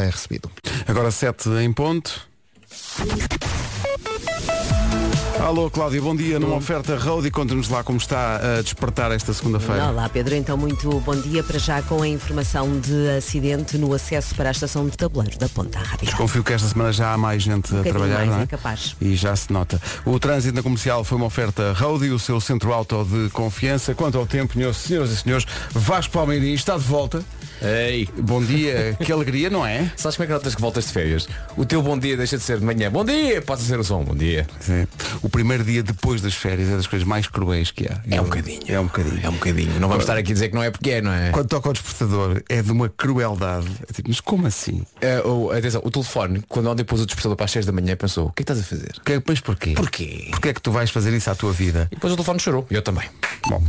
é recebido. Agora 7 em ponto. Alô Cláudia, bom dia. Numa oferta Road e conta-nos lá como está a despertar esta segunda-feira. Olá Pedro, então muito bom dia para já com a informação de acidente no acesso para a estação de tabuleiro da Ponta Rápida. Confio que esta semana já há mais gente a bocadinho trabalhar, mais, não é? é capaz. E já se nota. O trânsito na comercial foi uma oferta Road e o seu centro auto de confiança. Quanto ao tempo, senhoras e senhores, Vasco Palmeirinho está de volta. Ei, Bom dia, que alegria, não é? sabes como é que notas que voltas de férias? O teu bom dia deixa de ser de manhã. Bom dia, pode ser o som. Bom dia. Sim. O primeiro dia depois das férias é das coisas mais cruéis que há. É um bocadinho. É um bocadinho. É um bocadinho. Não vamos estar aqui a dizer que não é porque é, não é? Quando toca ao despertador é de uma crueldade. É tipo, mas como assim? É, o, atenção, o telefone, quando ontem pôs o despertador para as 6 da manhã, pensou, o que é que estás a fazer? Que, mas porquê? Porquê? Porquê é que tu vais fazer isso à tua vida? E depois o telefone chorou. Eu também. Bom,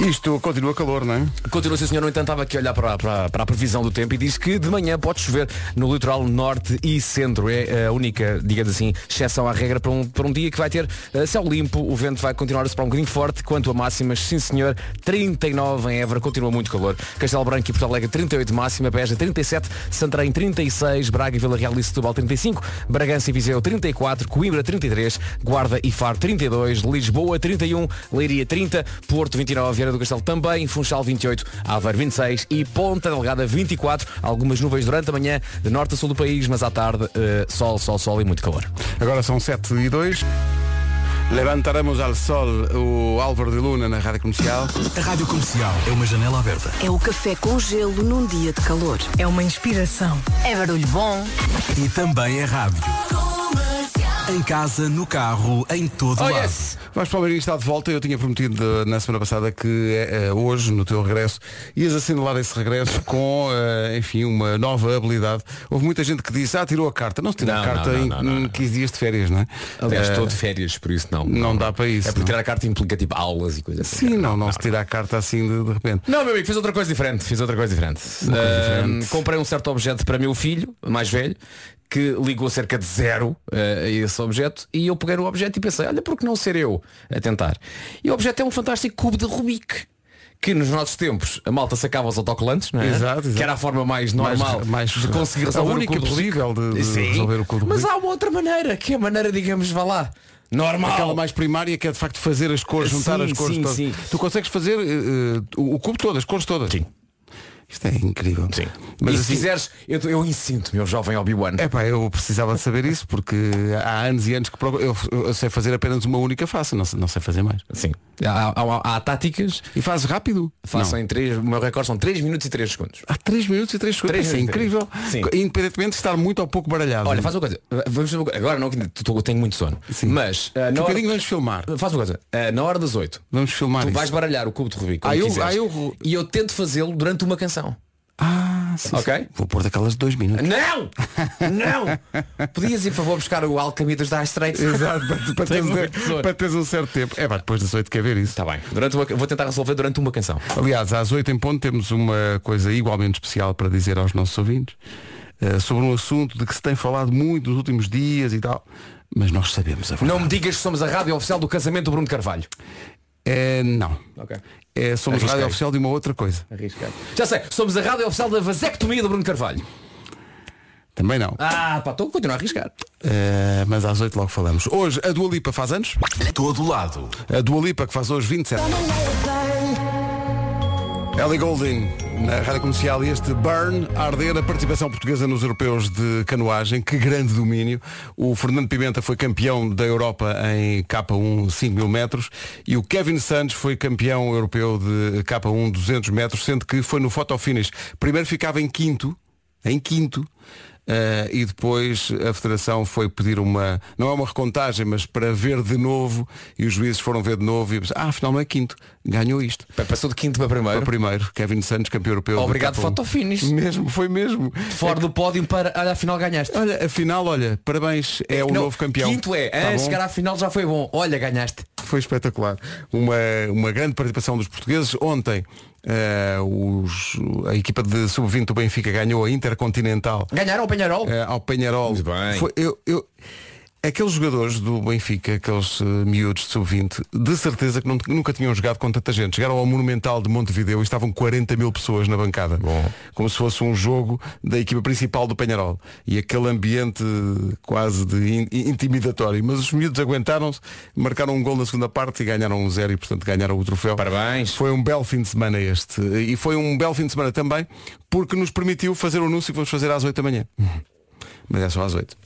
isto continua calor, não é? Continua, sim senhor, no entanto estava aqui a olhar para, para, para a previsão do tempo e diz que de manhã pode chover no litoral norte e centro. É a única, digamos assim, exceção à regra para um, para um dia que vai ter eh, céu limpo, o vento vai continuar a soprar um bocadinho forte, quanto a máximas, sim senhor, 39 em Évora, continua muito calor. Castelo Branco e Porto Alegre 38 máxima, Beja 37, Santarém 36, Braga e Vila Real e Setúbal 35, Bragança e Viseu 34, Coimbra 33, Guarda e Faro 32, Lisboa 31, Leiria 30, Porto 29, Vieira do Castelo também, Funchal 28, Aveiro 26 e Ponta Delgada 24. Algumas nuvens durante a manhã, de norte a sul do país, mas à tarde, eh, sol, sol, sol e muito calor. Agora são 7 e 2. Levantaremos ao sol o Álvaro de Luna na rádio comercial. A Rádio Comercial é uma janela aberta. É o café com gelo num dia de calor. É uma inspiração. É barulho bom. E também é rádio. Em casa, no carro, em todo Oh, lado. yes! Vasco Palmeirinho está de volta. Eu tinha prometido eh, na semana passada que eh, eh, hoje, no teu regresso, ias assinalar esse regresso com, eh, enfim, uma nova habilidade. Houve muita gente que disse, ah, tirou a carta. Não se Não, a carta não, não, em, não, não, em não. 15 dias de férias, não é? Aliás, Eh, estou de férias, por isso não. não dá para isso, É porque não. tirar a carta implica tipo aulas e coisas assim. Sim, não, não, se tira a carta assim de, de repente. Não, meu amigo, fiz outra coisa diferente. Fiz outra coisa diferente. Uma coisa diferente. Comprei um certo objeto para meu filho, mais velho, que ligou cerca de zero ah, a esse objeto e eu peguei no objeto e pensei, olha, por que não ser eu a tentar? E o objeto é um fantástico cubo de Rubik. Que nos nossos tempos a malta sacava os autocolantes, não é? Exato, exato. Que era a forma mais normal mais- de conseguir a resolver única o possível de- de resolver o cubo Mas há uma outra maneira, que é a maneira, digamos, vá lá, normal. Aquela mais primária que é de facto fazer as cores, juntar Sim, as cores sim, todas. sim. Tu consegues fazer eh, o, o cubo todo, as cores todas. Sim. Isto é incrível. Sim. Mas e se assim, fizeres, eu, eu insinto, meu jovem Obi-Wan. É pá, eu precisava de saber isso porque há anos e anos que procuro- eu, eu sei fazer apenas uma única face, não, sei- não sei fazer mais. Sim. Há, há- há táticas, E fazes rápido? façam em 3, o meu recorde são 3 minutos e 3 segundos. Há 3 minutos e 3 segundos. Três Isso é incrível. três. Sim. Independentemente de estar muito ou pouco baralhado. Olha, faz uma coisa, vamos agora não, que eu tenho muito sono. Sim. Mas a na hora, vamos filmar. faz uma coisa, ah, na hora das 8, Vamos filmar tu isso. vais baralhar o cubo de Rubik Ah, eu- ah, eu- e eu tento fazê-lo durante uma canção. Ah, sim, Ok? sim. Vou pôr daquelas de 2 minutos. Não! Não! Podias ir, por favor, buscar o Alcamitas da Straits? Exato, para, para, teres, para teres um certo tempo. É pá, depois das 8 quer ver isso. Está bem. Durante uma, vou tentar resolver durante uma canção. Aliás, às 8 em ponto temos uma coisa igualmente especial para dizer aos nossos ouvintes eh, sobre um assunto de que se tem falado muito nos últimos dias e tal, mas nós sabemos a verdade. Não me digas que somos a rádio oficial do casamento do Bruno Carvalho. É, não. Ok. É, somos Arrisquei. rádio oficial de uma outra coisa. Arriscado. Já sei, somos a rádio oficial da vasectomia do Bruno Carvalho. Também não. Ah, pá, estou a continuar a arriscar. Eh, mas às 8 logo falamos. Hoje a Dua Lipa faz anos. Todo lado. A Dua Lipa que faz hoje 27. Ellie Goulding na Rádio Comercial e este Burn a arder a participação portuguesa nos europeus de canoagem, que grande domínio. O Fernando Pimenta foi campeão da Europa em K1 5 mil metros e o Kevin Santos foi campeão europeu de K1 200 metros, sendo que foi no photo finish. Primeiro ficava em quinto, em quinto, eh, e depois a Federação foi pedir uma, não é uma recontagem, mas para ver de novo, e os juízes foram ver de novo e ah, afinal não é quinto, ganhou isto. Passou de quinto para primeiro. o primeiro, Kevin Santos, campeão europeu. Obrigado, K1. photo finish. Mesmo, foi mesmo. Fora do pódio para. Olha, afinal ganhaste. Olha, afinal, olha, parabéns, é o Não, novo campeão. Quinto é, Tá bom? chegar à final já foi bom. Olha, ganhaste. Foi espetacular. Uma, uma grande participação dos portugueses. Ontem eh, os- a equipa de sub-20 do Benfica ganhou a Intercontinental Ganharam o Penharol? eh, ao Penharol. Muito bem. Foi- eu, eu, Aqueles jogadores do Benfica, aqueles uh, miúdos de sub-20, de certeza que não- nunca tinham jogado com tanta gente. Chegaram ao Monumental de Montevideo e estavam 40 mil pessoas na bancada. Como se fosse um jogo da equipa principal do Penharol. E aquele ambiente uh, quase de in- intimidatório. Mas os miúdos aguentaram-se, marcaram um gol na segunda parte e ganharam um zero e portanto ganharam o troféu. Parabéns. Foi um belo fim de semana este. E foi um belo fim de semana também porque nos permitiu fazer o anúncio que vamos fazer às 8 da manhã. Mas é só às 8.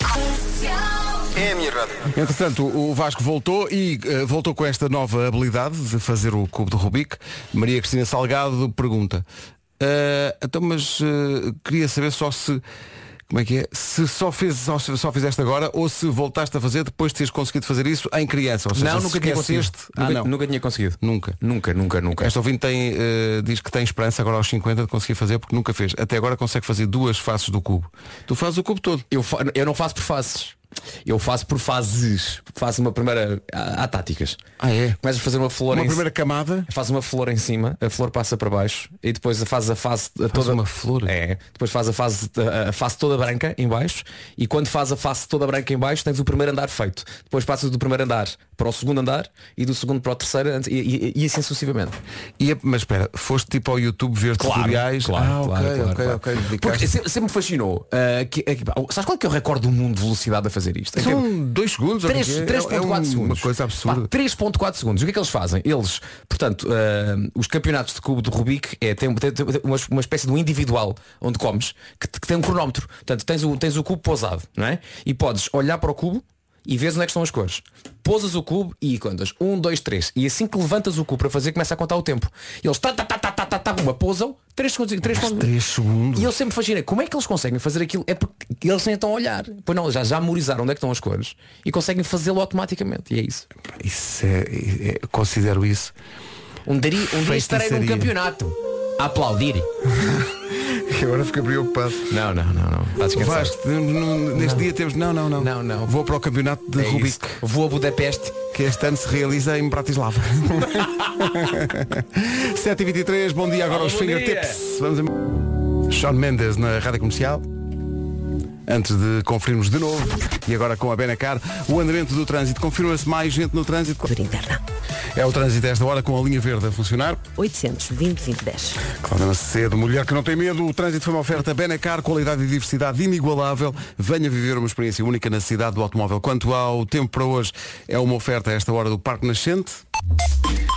É a minha rádio. Entretanto, o Vasco voltou e eh, voltou com esta nova habilidade de fazer o cubo de Rubik. Maria Cristina Salgado pergunta. "Ah, então, mas eh, queria saber só se. Como é que é? Se só, fez, só, só fizeste agora ou se voltaste a fazer depois de teres conseguido fazer isso em criança. Ou seja, Não, nunca tinha conseguido. Ah, nunca, não. nunca tinha conseguido. Nunca. Nunca, nunca, nunca. Esta ouvinte tem, eh, diz que tem esperança agora aos 50 de conseguir fazer porque nunca fez. Até agora consegue fazer duas faces do cubo. Tu fazes o cubo todo. Eu, fa- eu não faço por fases. Eu faço por fases. Faço uma primeira. Há, há táticas. Ah, é? Começas a fazer uma flor Uma em primeira camada. Faz uma flor em cima, a flor passa para baixo e depois faz a face toda uma flor? É, depois faz a face a face toda branca em baixo e quando faz a face toda branca em baixo tens o primeiro andar feito. Depois passas do primeiro andar para o segundo andar e do segundo para o terceiro e, e- e assim sucessivamente. E, mas espera, foste tipo ao YouTube ver tutoriais? Claro, ah, claro, claro, ok, claro. ok. Porque sempre, me fascinou. ah, que, que- pá, sabes qual é que é o recorde do mundo de velocidade a fazer isto? Termos- São dois segundos. ou o que é? 3, É- 3.4 é segundos. Uma coisa absurda. Pá, 3.4 segundos. O que é que eles fazem? Eles, portanto, ah, os campeonatos de cubo de Rubik é, tem, tem- tem uma, uma espécie de um individual onde comes que, que tem um cronómetro. Portanto, tens o, tens o cubo pousado, não é? E podes olhar para o cubo e vês onde é que estão as cores. Pousas o cubo e contas. 1, 2, 3. E assim que levantas o cubo para fazer, começa a contar o tempo. Eles tá, tá, tá, tá, tá, tá, tá, uma pousam, 3 segundos, 3 segundos. 3 segundos. E eu sempre fascinei, como é que eles conseguem fazer aquilo? É porque eles nem estão a olhar. Pois não, já, já memorizaram onde é que estão as cores e conseguem fazê-lo automaticamente. E é isso. Isso é, é- considero isso. Um dia, um dia estarei num campeonato. Aplaudir. Agora fica preocupado. Não, não, não, não. Vasco, neste dia temos. Não, não, não. Não, não. Vou para o campeonato de É Rubik. isso. Vou a Budapeste. Que este ano se realiza em Bratislava. 7h23, bom dia agora aos bom fingertips. Vamos a... Sean Mendes na Rádio Comercial. Antes de conferirmos de novo, e agora com a Benacar, o andamento do trânsito. Confirma-se mais gente no trânsito. Cultura interna. É o trânsito a esta hora com a linha verde a funcionar. 820 2010. Cláudia Macedo, mulher que não tem medo, o trânsito foi uma oferta Benacar, qualidade e diversidade inigualável. Venha viver uma experiência única na cidade do automóvel. Quanto ao tempo para hoje, é uma oferta a esta hora do Parque Nascente.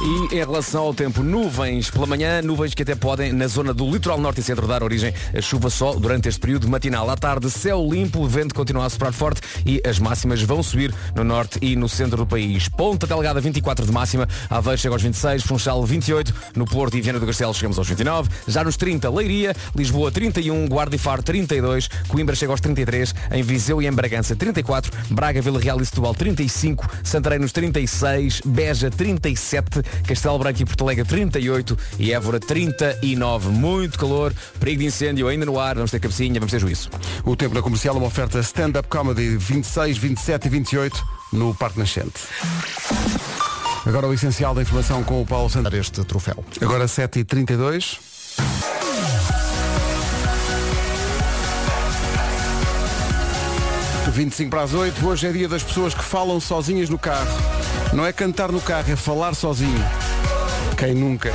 E em relação ao tempo, nuvens pela manhã, nuvens que até podem, na zona do litoral norte e centro, dar origem a chuva só durante este período matinal. À tarde, céu limpo, o vento continua a soprar forte e as máximas vão subir no norte e no centro do país. Ponta Delgada 24 de máxima, Aveiro chega aos 26, Funchal 28, no Porto e Viana do Castelo chegamos aos 29, já nos 30 Leiria, Lisboa 31, Guarda e Faro 32, Coimbra chega aos 33, em Viseu e em Bragança 34, Braga, Vila Real e Setúbal 35, Santarém nos 36, Beja 37, Castelo Branco e Porto Alegre 38 e Évora 39. Muito calor, perigo de incêndio ainda no ar, vamos ter cabecinha, vamos ter juízo. O tempo na comercial, uma oferta stand-up comedy 26, 27 e 28 no Parque Nascente. Agora o essencial da informação com o Paulo Santos. este troféu. Agora 7h32. ...25 para as 8, hoje é dia das pessoas que falam sozinhas no carro. Não é cantar no carro, é falar sozinho. Quem nunca?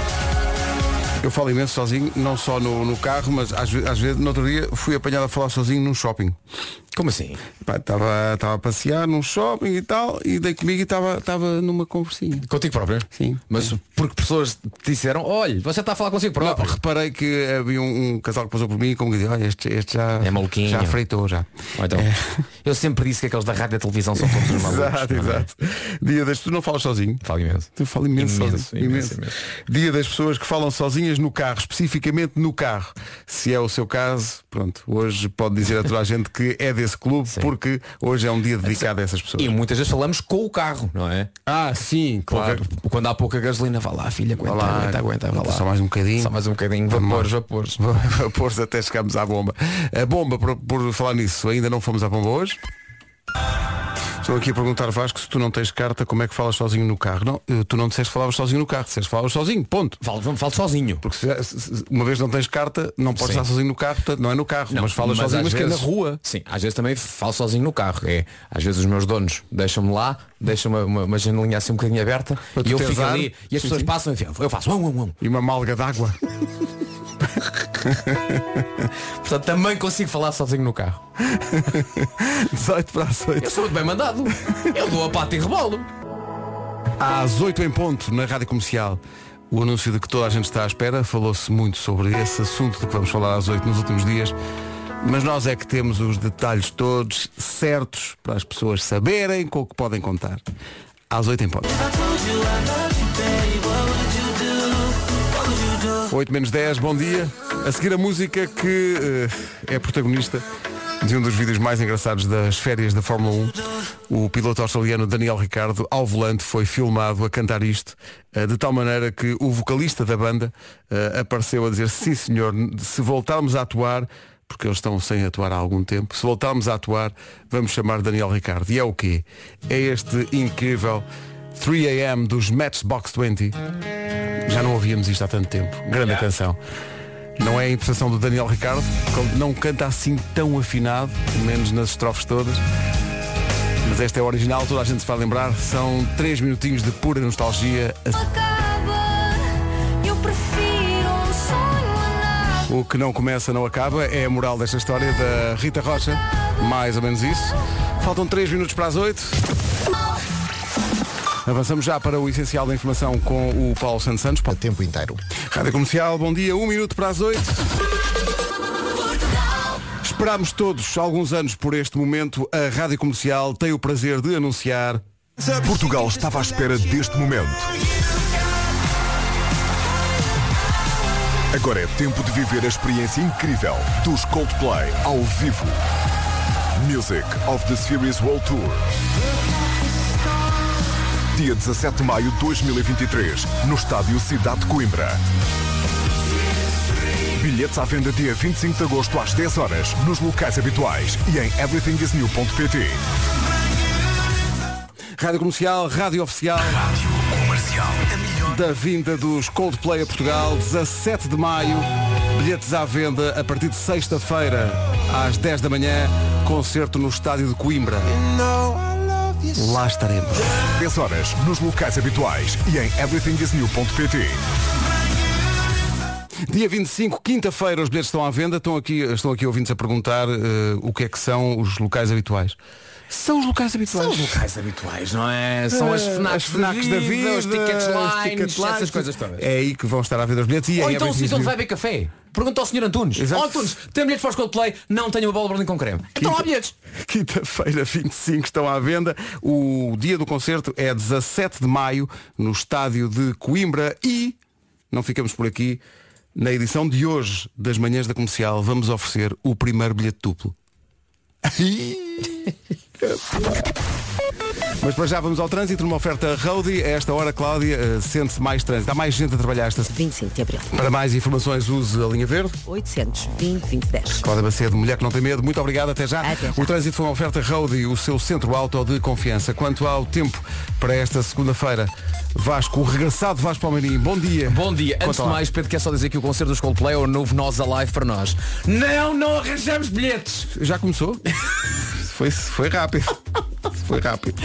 Eu falo imenso sozinho, não só no, no carro, mas às, às vezes, no outro dia, fui apanhado a falar sozinho num shopping. Como assim? Estava a passear num shopping e tal, e dei comigo e estava numa conversinha. Contigo próprio? Sim. Mas porque pessoas disseram, olha, você está a falar consigo Não, próprio. reparei que havia um, um casal que passou por mim e como que disse, olha, este, este já, É maluquinho. já freitou já. Ou então, Eu sempre disse que aqueles da rádio e da televisão são todos os malucos. Exato, não é? exato. Dia das tu não falas sozinho. Falo imenso. Tu falo imenso, Imenso, sozinho. imenso, imenso. Dia das pessoas que falam no carro, especificamente no carro. Se é o seu caso, pronto, hoje pode dizer a toda a gente que é desse clube, porque hoje é um dia dedicado a essas pessoas. E muitas vezes falamos com o carro, não é? Ah, sim, claro. Porque Quando há pouca gasolina, vá lá, filha, aguenta, lá, aguenta, aguenta, vá lá. Só mais um bocadinho. Só mais um bocadinho, vapores, vapores. Vapores até chegarmos à bomba. A bomba, por, por falar nisso, ainda não fomos à bomba hoje. Estou aqui a perguntar Vasco se tu não tens carta, como é que falas sozinho no carro? Não, eh, tu não disseste que falavas sozinho no carro, disseste que falavas sozinho, ponto. Falo, falo sozinho. Porque se- se- uma vez não tens carta, não podes Sim. estar sozinho no carro, portanto não é no carro, Não, mas falas mas sozinho, mas que é na vezes- rua. Sim, às vezes também falo sozinho no carro. É, às vezes os meus donos deixam-me lá, deixam uma, uma, uma janelinha assim um bocadinho aberta e eu fico ar. ali e as Sim, pessoas sim. passam e eu faço um, um, um. E uma malga d'água. Portanto, também consigo falar sozinho no carro. 18 para as 8. Eu sou muito bem mandado. Eu dou a pata e rebolo. Às 8 em ponto, na Rádio Comercial, o anúncio de que toda a gente está à espera, falou-se muito sobre esse assunto de que vamos falar às 8 nos últimos dias, mas nós é que temos os detalhes todos certos para as pessoas saberem com o que podem contar. Às 8 em ponto. 8 menos 10, bom dia. A seguir a música que eh, é protagonista de um dos vídeos mais engraçados das férias da Fórmula 1. O piloto australiano Daniel Ricardo, ao volante, foi filmado a cantar isto, eh, de tal maneira que o vocalista da banda eh, apareceu a dizer, sim senhor, se voltarmos a atuar, porque eles estão sem atuar há algum tempo, se voltarmos a atuar, vamos chamar Daniel Ricardo. E é o quê? É este incrível 3AM dos Matchbox 20. Já não ouvíamos isto há tanto tempo. Grande canção. Não é a interpretação do Daniel Ricardo, não canta assim tão afinado, pelo menos nas estrofes todas. Mas esta é a original, toda a gente se vai lembrar. São três minutinhos de pura nostalgia. O que não começa não acaba é a moral desta história da Rita Rocha. Mais ou menos isso. Faltam três minutos para as oito. Avançamos já para o essencial da informação com o Paulo Santos Santos. o tempo inteiro. Rádio Comercial, bom dia, um minuto para as oito. Esperámos todos alguns anos por este momento. A Rádio Comercial tem o prazer de anunciar. Portugal estava à espera deste momento. Agora é tempo de viver a experiência incrível dos Coldplay ao vivo. Music of the Series World Tour. Dia 17 de maio de 2023, no estádio Cidade de Coimbra. Bilhetes à venda dia 25 de agosto às 10 horas, nos locais habituais e em everythingisnew.pt. Rádio Comercial, Rádio Oficial. Rádio Comercial. Da vinda dos Coldplay a Portugal, 17 de maio. Bilhetes à venda a partir de sexta-feira, às 10 da manhã. Concerto no estádio de Coimbra. Lá estaremos. 10 horas, nos locais habituais e em everythingisnew.pt. Dia 25, quinta-feira, os bilhetes estão à venda. Estão aqui, estão aqui ouvintes a perguntar eh, o que é que são os locais habituais. São os locais habituais. São os locais habituais, não é? São as Eh, FNACs, as FNACs da vida, os tickets lines, ticket essas coisas todas. É aí que vão estar à venda os bilhetes. E Ou em então o sítio onde vai beber café. Pergunta ao Sr. Antunes. Exato. Ó Antunes, tem bilhetes para os Coldplay? Não tenho uma bola Berlim com creme. Então há bilhetes. Quinta-feira, 25, estão à venda. O dia do concerto é 17 de maio, no estádio de Coimbra. E, não ficamos por aqui, na edição de hoje das Manhãs da Comercial, vamos oferecer o primeiro bilhete duplo. Mas para já vamos ao trânsito, numa oferta Roadie. A esta hora, Cláudia, eh, sente-se mais trânsito. Há mais gente a trabalhar esta 25 de Abril. Para mais informações, use a linha verde. 820 2010. Cláudia Macedo, mulher que não tem medo, muito obrigado, até já. Até já. O trânsito foi uma oferta Roadie, o seu centro auto de confiança. Quanto ao tempo para esta segunda-feira, Vasco, o regressado Vasco Palmeirinho, bom dia. Bom dia. Antes Conta de mais, Pedro, quer só dizer que o concerto dos Coldplay é o novo Nós Alive para nós. Não, não arranjamos bilhetes. Já começou? foi, foi rápido. Foi rápido.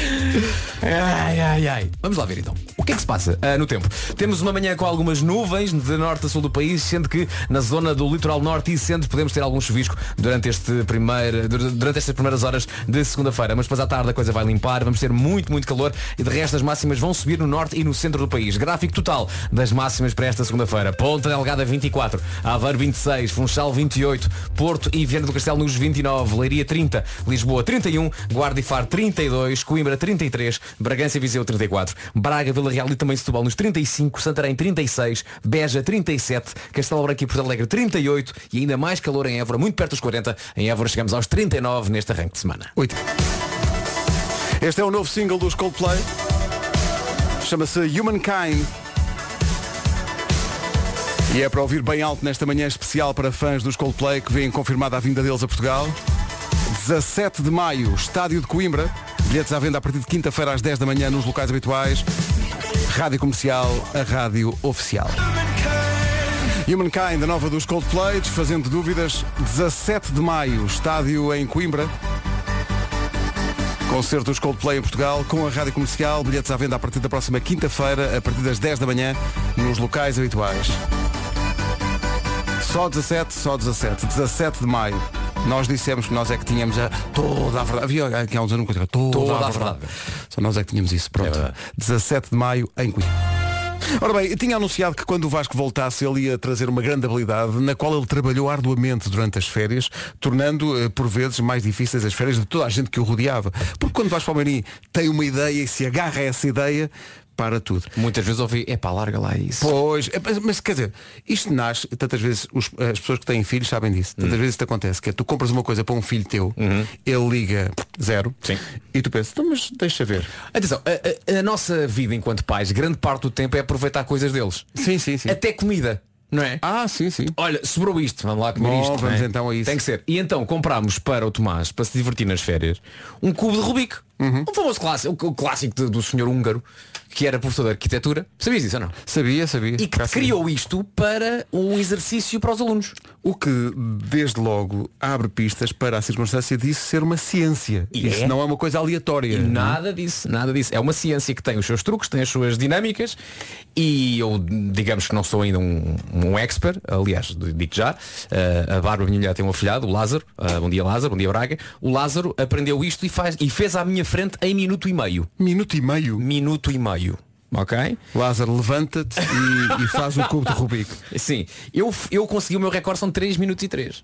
Ai, ai, ai. Vamos lá ver então. O que é que se passa ah, no tempo? Temos uma manhã com algumas nuvens de norte a sul do país, sendo que na zona do litoral norte e centro podemos ter algum chuvisco durante, este primeiro, dur- durante estas primeiras horas de segunda-feira. Mas depois à tarde a coisa vai limpar, vamos ter muito, muito calor e de resto as máximas vão subir no norte e no centro do país. Gráfico total das máximas para esta segunda-feira. Ponta Delgada 24, Aveiro 26, Funchal 28, Porto e Viana do Castelo nos 29, Leiria 30, Lisboa 31, Guarda e Faro 32, Coimbra 33, Bragança e Viseu 34, Braga, Vila Real e também Setúbal nos 35, Santarém 36, Beja 37, Castelo Branco e Porto Alegre 38 e ainda mais calor em Évora, muito perto dos 40. Em Évora chegamos aos 39 neste arranque de semana. Oito. Este é o novo single dos Coldplay. Chama-se Humankind. E é para ouvir bem alto nesta manhã especial para fãs dos Coldplay que vêm confirmada a vinda deles a Portugal. 17 de maio, Estádio de Coimbra. Bilhetes à venda a partir de quinta-feira às 10 da manhã nos locais habituais. Rádio Comercial, a rádio oficial. Humankind, a nova dos Coldplay, desfazendo dúvidas, 17 de maio, estádio em Coimbra. Concerto dos Coldplay em Portugal com a Rádio Comercial, bilhetes à venda a partir da próxima quinta-feira, a partir das 10 da manhã, nos locais habituais. Só 17, só 17, 17 de maio. Nós dissemos que nós é que tínhamos a, toda a verdade. Havia aqui há uns anos toda, toda a, a verdade. verdade. Só nós é que tínhamos isso. Pronto. 17 de maio em Coimbra. Ora bem, eu tinha anunciado que quando o Vasco voltasse ele ia trazer uma grande habilidade na qual ele trabalhou arduamente durante as férias, tornando eh, por vezes mais difíceis as férias de toda a gente que o rodeava. Porque quando Vasco Palmeirim tem uma ideia e se agarra a essa ideia, para tudo. Muitas vezes ouvi, epá, larga lá isso. Pois, é, mas, mas, quer dizer, isto nasce, tantas vezes os- as pessoas que têm filhos sabem disso, tantas vezes isto acontece, que é tu compras uma coisa para um filho teu, ele liga zero Sim. e tu pensas, então, mas deixa ver. Atenção, a, a- a nossa vida enquanto pais, grande parte do tempo é aproveitar coisas deles. Sim, sim, sim. Até comida, não é? Ah, sim, sim. Olha, sobrou isto, vamos lá comer Bom, isto. vamos é? então a isso. Tem que ser. E então comprámos para o Tomás, para se divertir nas férias, um cubo de Rubik. Uhum. Um famoso clássico, o clássico do senhor húngaro, que era professor de arquitetura. Sabias isso ou não? Sabia, sabia. E que Cá criou isto para um exercício para os alunos. O que, desde logo, abre pistas para a circunstância disso ser uma ciência. E Isso é? não é uma coisa aleatória. E nada disso, nada disso. É uma ciência que tem os seus truques, tem as suas dinâmicas e eu, digamos que não sou ainda um, um expert, aliás, digo já, eh, a Bárbara, minha mulher, tem um afilhado, o Lázaro, eh, bom dia Lázaro, bom dia Braga, o Lázaro aprendeu isto e, faz, e fez à minha frente em minuto e meio. Minuto e meio. Minuto e meio. Ok? Lázaro, levanta-te e, e faz o cubo de Rubik. Sim, eu, eu consegui o meu recorde, são 3 minutos e 3.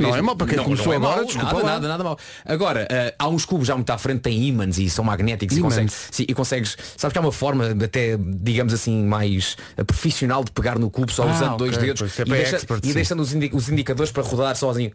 Não é mau para quem começou agora, mau, desculpa nada, lá. nada, nada mal. Agora, eh, há uns cubos já muito à frente, têm ímãs e são magnéticos e consegues, sim, e consegues, sabes que há uma forma até, digamos assim, mais eh, profissional de pegar no cubo só Ah, usando ok, dois dedos é e, deixa- expert, e deixando os, indi- os indicadores para rodar sozinho.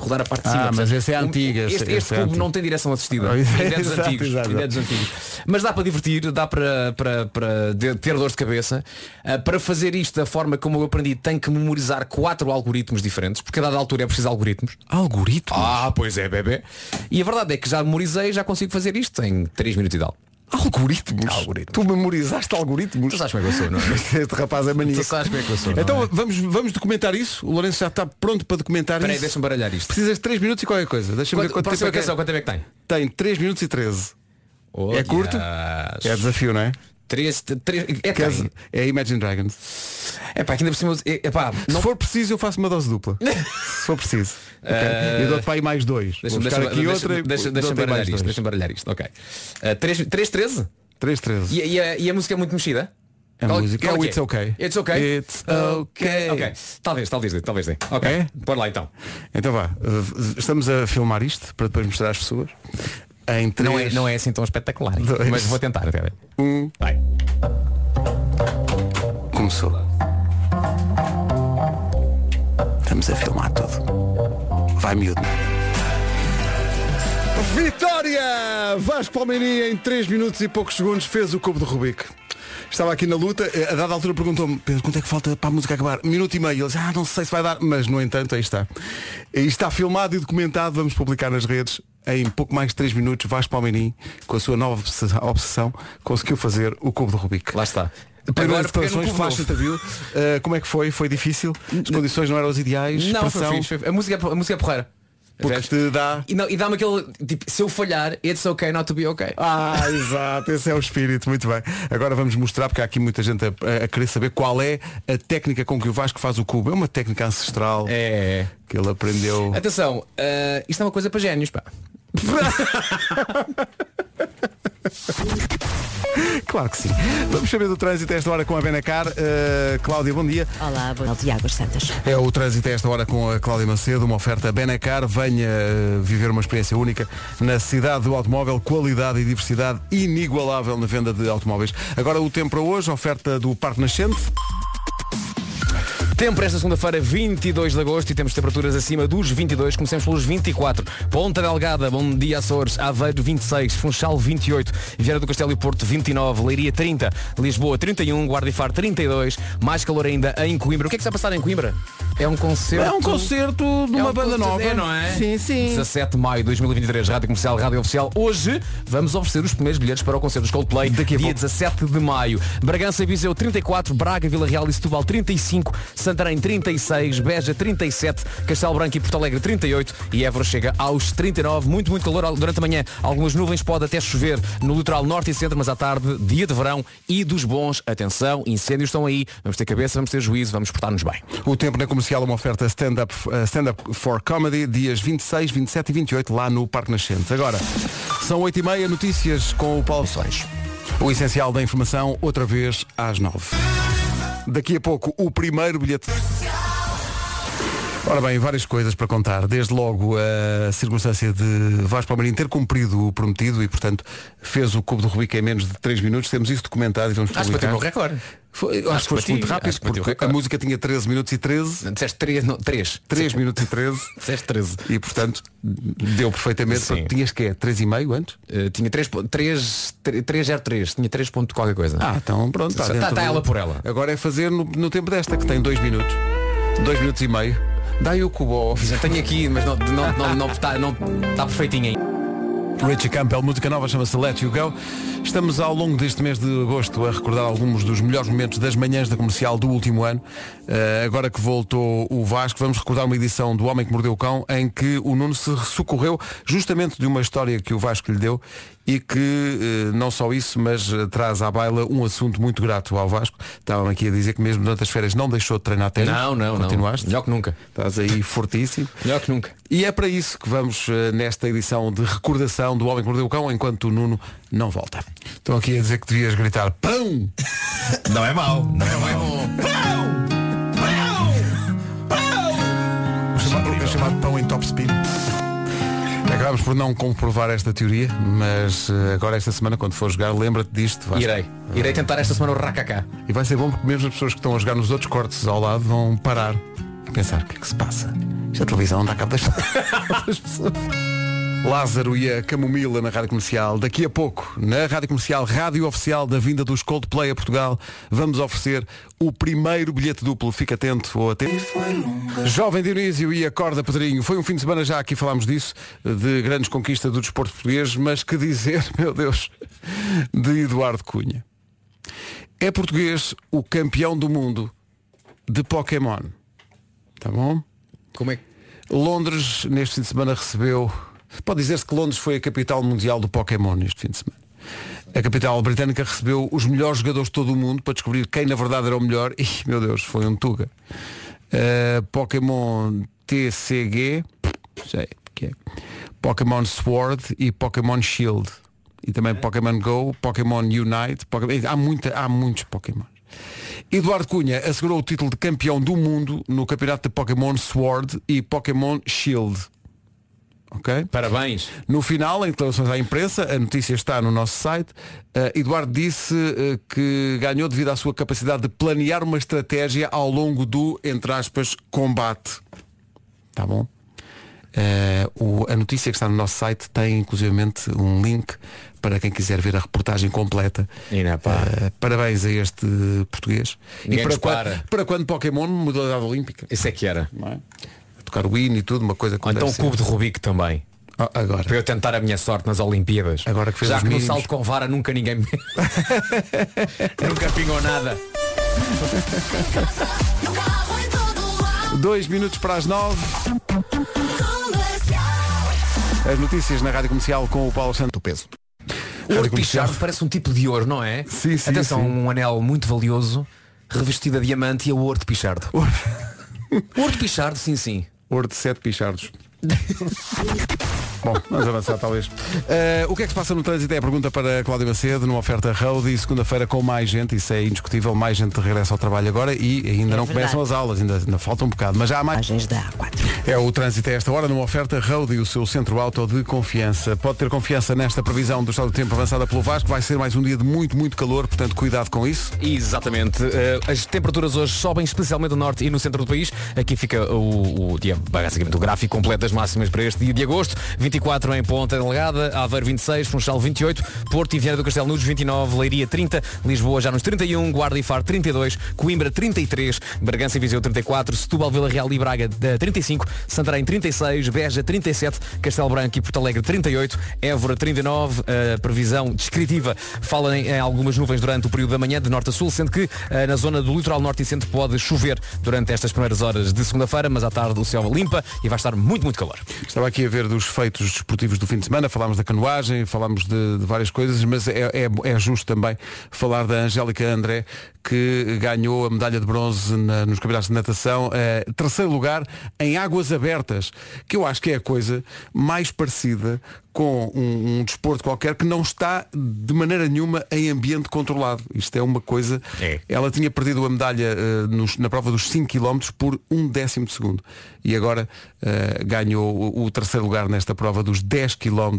Rodar a parte de Ah, cima. mas percebes? esse é antigo, esse- Este, esse este é antigo. não tem direção assistida. Ah, Ainda é dos antigos. exato, ainda é dos antigos. Mas dá para divertir, dá para, para, para ter dores de cabeça. Ah, para fazer isto da forma como eu aprendi, tenho que memorizar quatro algoritmos diferentes, porque a dada altura é preciso algoritmos. Algoritmo? Ah, pois é, bebê. E a verdade é que já memorizei, já consigo fazer isto em 3 minutos e tal. Algoritmos? Algoritmos. Tu memorizaste algoritmos? Tu sabes como é que eu sou, não é? Este rapaz é maníaco. Tu sabes como é que eu sou, Então é? vamos, vamos documentar isso. O Lourenço já está pronto para documentar Espera aí, isso. deixa-me baralhar isto. Precisas de 3 minutos e qualquer coisa. Deixa-me ver Quanto, tempo é que é. quanto tempo é que tem? Tem 3 minutos e 13. Oh, É curto? yes. É desafio, não é? Três, três, é, tem. É Imagine Dragons. é pá, ainda por cima. É, pá, Se for preciso, eu faço uma dose dupla. Se for preciso. Ok? Eu dou-te para aí mais dois. Deixa-me deixa, aqui deixa, outra e deixa, baralhar isto, deixa baralhar isto, ok. Uh, 3, 3, 13? 3, 13. E, e, a, e a música é muito mexida? A Qual- música qual é o que It's Okay. It's okay. It's okay. Ok. Talvez, talvez dê, talvez dê. Ok. É? Lá então. Então vá, uh, estamos a filmar isto para depois mostrar às pessoas. Em 3, Não é, não é assim tão espetacular. Dois. Mas vou tentar até ver. Um, Vai. começou. Estamos a filmar tudo. Vai miúdo. Vitória! Vasco Palmeirinha em 3 minutos e poucos segundos fez o cubo de Rubik. Estava aqui na luta, eh, a dada altura perguntou-me, Pedro, quanto é que falta para a música acabar? Minuto e meio. Ele disse, ah, não sei se vai dar, mas no entanto, aí está. E está filmado e documentado, vamos publicar nas redes. Em pouco mais de 3 minutos, Vasco Palmeirim, com a sua nova obsessão, conseguiu fazer o cubo de Rubik. Lá está. Primeiras declarações, flash interview. Uh, como é que foi? Foi difícil? As condições não eram as ideais? Não, pressão, foi fixe, foi- A música, é- a música é porreira. Porque te dá. E, não, e dá-me aquele, tipo, se eu falhar, it's okay not to be okay. Ah, exato, esse é o espírito, muito bem. Agora vamos mostrar, porque há aqui muita gente a, a querer saber qual é a técnica com que o Vasco faz o cubo. É uma técnica ancestral É. que ele aprendeu. Atenção, eh, isto é uma coisa para génios, pá. Claro que sim. Vamos saber do trânsito a esta hora com a Benacar. Uh, Cláudia, bom dia. Olá, bom dia, Águas Santas. É o trânsito a esta hora com a Cláudia Macedo, uma oferta Benacar. Venha uh, viver uma experiência única na cidade do automóvel, qualidade e diversidade inigualável na venda de automóveis. Agora o tempo para hoje, oferta do Parque Nascente. Tempo esta segunda-feira, 22 de agosto, e temos temperaturas acima dos 22. Comecemos pelos 24. Ponta Delgada, bom dia Açores. Aveiro, 26. Funchal, 28. Vieira do Castelo e Porto, 29. Leiria, 30. Lisboa, 31. Guarda e Faro, 32. Mais calor ainda em Coimbra. O que é que está a passar em Coimbra? É um concerto. É um concerto de É uma um banda nova. É, não é? Sim, sim. 17 de maio de 2023, Rádio Comercial, Rádio Oficial. Hoje vamos oferecer os primeiros bilhetes para o concerto dos Coldplay, Daqui a dia pouco. 17 de maio. Bragança e Viseu 34, Braga, Vila Real e Setúbal 35, Santarém 36, Beja 37, Castelo Branco e Porto Alegre 38 e Évora chega aos 39. Muito, muito calor durante a manhã. Algumas nuvens pode até chover no litoral norte e centro, mas à tarde, dia de verão e dos bons. Atenção, incêndios estão aí. Vamos ter cabeça, vamos ter juízo, vamos portar-nos bem. O tempo na comercial é uma oferta stand-up uh, stand for comedy, dias 26, 27 e 28, lá no Parque Nascente. Agora, são 8 e meia, notícias com o Paulo Sões. O essencial da informação, outra vez às 9. Daqui a pouco, o primeiro bilhete. Ora bem, várias coisas para contar. Desde logo a circunstância de Vasco Palmeirinho ter cumprido o prometido e, portanto, fez o cubo do Rubik em menos de 3 minutos. Temos isso documentado e vamos Acho que publicar. bateu o recorde. Foi, acho, Acho que foste muito rápido, porque a música tinha 13 minutos e 13. Disseste 3, não, 3. 3 minutos e 13 Disseste 13. e portanto deu perfeitamente Sim. tinhas que é 3,5 antes? Uh, tinha 3, 3, 303, tinha 3 ponto qualquer coisa. Ah, então pronto, está Tá- tá do- ela por ela. Agora é fazer no, no tempo desta, que tem 2 minutos. 2 minutos e meio. Dá aí o cubo. Já tenho aqui, mas não está não, não, não, tá- não, tá perfeitinho aí. Richie Campbell, música nova chama-se Let You Go. Estamos ao longo deste mês de agosto a recordar alguns dos melhores momentos das manhãs da comercial do último ano. Uh, agora que voltou o Vasco, vamos recordar uma edição do Homem que Mordeu o Cão em que o Nuno se socorreu justamente de uma história que o Vasco lhe deu e que uh, não só isso, mas uh, traz à baila um assunto muito grato ao Vasco. Estava aqui a dizer que mesmo durante as férias não deixou de treinar ténis. Não, não, não. Continuaste? Melhor que nunca. Estás aí fortíssimo. Melhor que nunca. E é para isso que vamos eh, nesta edição de recordação do Homem que Mordeu o Cão, enquanto o Nuno não volta. Estão aqui a dizer que devias gritar pão! Não é mau, não é mau. O chamado, o chamado pão em top speed. Acabamos por não comprovar esta teoria, mas eh, agora esta semana, quando for jogar, lembra-te disto. Vasco. Irei. Irei tentar esta semana o racacá. E vai ser bom porque mesmo as pessoas que estão a jogar nos outros cortes ao lado vão parar e pensar, o que é que se passa? Esta televisão não dá cabo das pessoas. Lázaro e a Camomila na Rádio Comercial. Daqui a pouco, na Rádio Comercial, Rádio Oficial da vinda dos Coldplay a Portugal, vamos oferecer o primeiro bilhete duplo. Fica atento ou atento. Jovem Dionísio e Acorda Pedrinho. Foi um fim de semana já aqui falámos disso, de grandes conquistas do desporto português, mas que dizer, meu Deus, de Eduardo Cunha. É português o campeão do mundo de Pokémon. Tá bom? Como é que. Londres, neste fim de semana, recebeu. Pode dizer-se que Londres foi a capital mundial do Pokémon neste fim de semana. A capital britânica recebeu os melhores jogadores de todo o mundo para descobrir quem na verdade era o melhor. E, meu Deus, foi um Tuga. Uh, Pokémon TCG, sei que é. Pokémon Sword e Pokémon Shield. E também Pokémon Go, Pokémon Unite. Pokémon... Há, muita, há muitos Pokémon. Eduardo Cunha assegurou o título de campeão do mundo no campeonato de Pokémon Sword e Pokémon Shield. Ok? Parabéns. No final, em declarações à imprensa, a notícia está no nosso site, eh, Eduardo disse eh, que ganhou devido à sua capacidade de planear uma estratégia ao longo do, entre aspas, combate. Tá bom? Eh, o- a notícia que está no nosso site tem inclusivamente um link para quem quiser ver a reportagem completa. E não, pá. Eh, parabéns a este português. Ninguém e para. quando, para quando Pokémon, modalidade olímpica. Isso é que era. Não é? Tocar o hino e tudo, uma coisa Ou como então o cubo de Rubik também. Ah, agora. Para eu tentar a minha sorte nas Olimpíadas. Agora que fez Já que no mínimos. salto com vara nunca ninguém me... nunca pingou nada. Dois minutos para as nove. As notícias na Rádio Comercial com o Paulo Santo Peso. O ouro pichardo parece um tipo de ouro, não é? Sim, sim, Atenção, sim. um anel muito valioso, revestido a diamante e a ouro de pichardo. ouro de pichardo, sim, sim. Ouro de sete pichardos. Bom, vamos avançar talvez. Eh, o que é que se passa no trânsito é a pergunta para Cláudia Macedo, numa oferta road e segunda-feira com mais gente, isso é indiscutível, mais gente regressa ao trabalho agora e ainda não verdade. começam as aulas, ainda, ainda falta um bocado, mas já há mais. Imagens da A4. É o trânsito a esta hora numa oferta Road e o seu centro auto de confiança. Pode ter confiança nesta previsão do estado do tempo avançada pelo Vasco. Vai ser mais um dia de muito, muito calor, portanto cuidado com isso. Exatamente. Eh, as temperaturas hoje sobem especialmente no norte e no centro do país. Aqui fica o, o dia, basicamente o gráfico completo das máximas para este dia de agosto. 24 24 em Ponta Delgada, Aveiro 26, Funchal 28, Porto e Viana do Castelo nos 29, Leiria 30, Lisboa já nos 31, Guarda e Faro 32, Coimbra 33, Bragança e Viseu 34, Setúbal, Vila Real e Braga eh, 35, Santarém 36, Beja 37, Castelo Branco e Porto Alegre 38, Évora 39, a previsão descritiva fala em, em algumas nuvens durante o período da manhã de norte a sul, sendo que eh, na zona do litoral norte e centro pode chover durante estas primeiras horas de segunda-feira, mas à tarde o céu limpa e vai estar muito, muito calor. Estava aqui a ver dos feitos desportivos do fim de semana, falámos da canoagem, falámos de, de várias coisas, mas é, é- é justo também falar da Angélica André, que ganhou a medalha de bronze na- nos campeonatos de natação, eh, terceiro lugar em águas abertas, que eu acho que é a coisa mais parecida com um, um desporto qualquer que não está de maneira nenhuma em ambiente controlado. Isto é uma coisa. É. Ela tinha perdido a medalha eh, nos- na prova dos 5 km por um décimo de segundo. E agora eh, ganhou o, o terceiro lugar nesta prova dos 10 km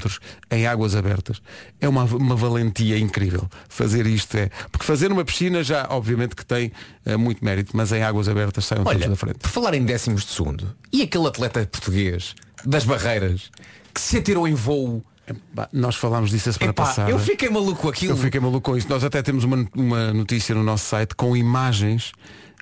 em águas abertas. É uma, uma valentia incrível fazer isto. É. Porque fazer numa piscina já, obviamente, que tem eh, muito mérito, mas em águas abertas todos Olha, da frente. por falar em décimos de segundo, e aquele atleta português das barreiras que se atirou em voo? Bah, Nós falámos disso a semana Epá, passada. eu fiquei maluco com aquilo. Eu fiquei maluco com isso. Nós até temos uma, uma notícia no nosso site com imagens.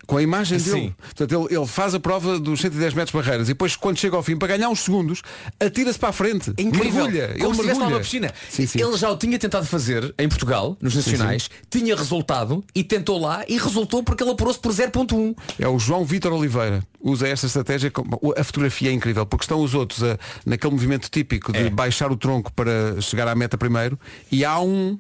Com a imagem Sim. dele. Portanto, ele, ele faz a prova dos 110 metros barreiras e depois, quando chega ao fim, para ganhar uns segundos, atira-se para a frente. É incrível. Mergulha. Como ele se estivesse lá mergulha. numa piscina. Sim, sim. Ele já o tinha tentado fazer em Portugal, nos nacionais, tinha resultado e tentou lá e resultou porque ele apurou-se por 0.1. É o João Vitor Oliveira. Usa esta estratégia. A fotografia é incrível, porque estão os outros a- naquele movimento típico de É. baixar o tronco para chegar à meta primeiro e há um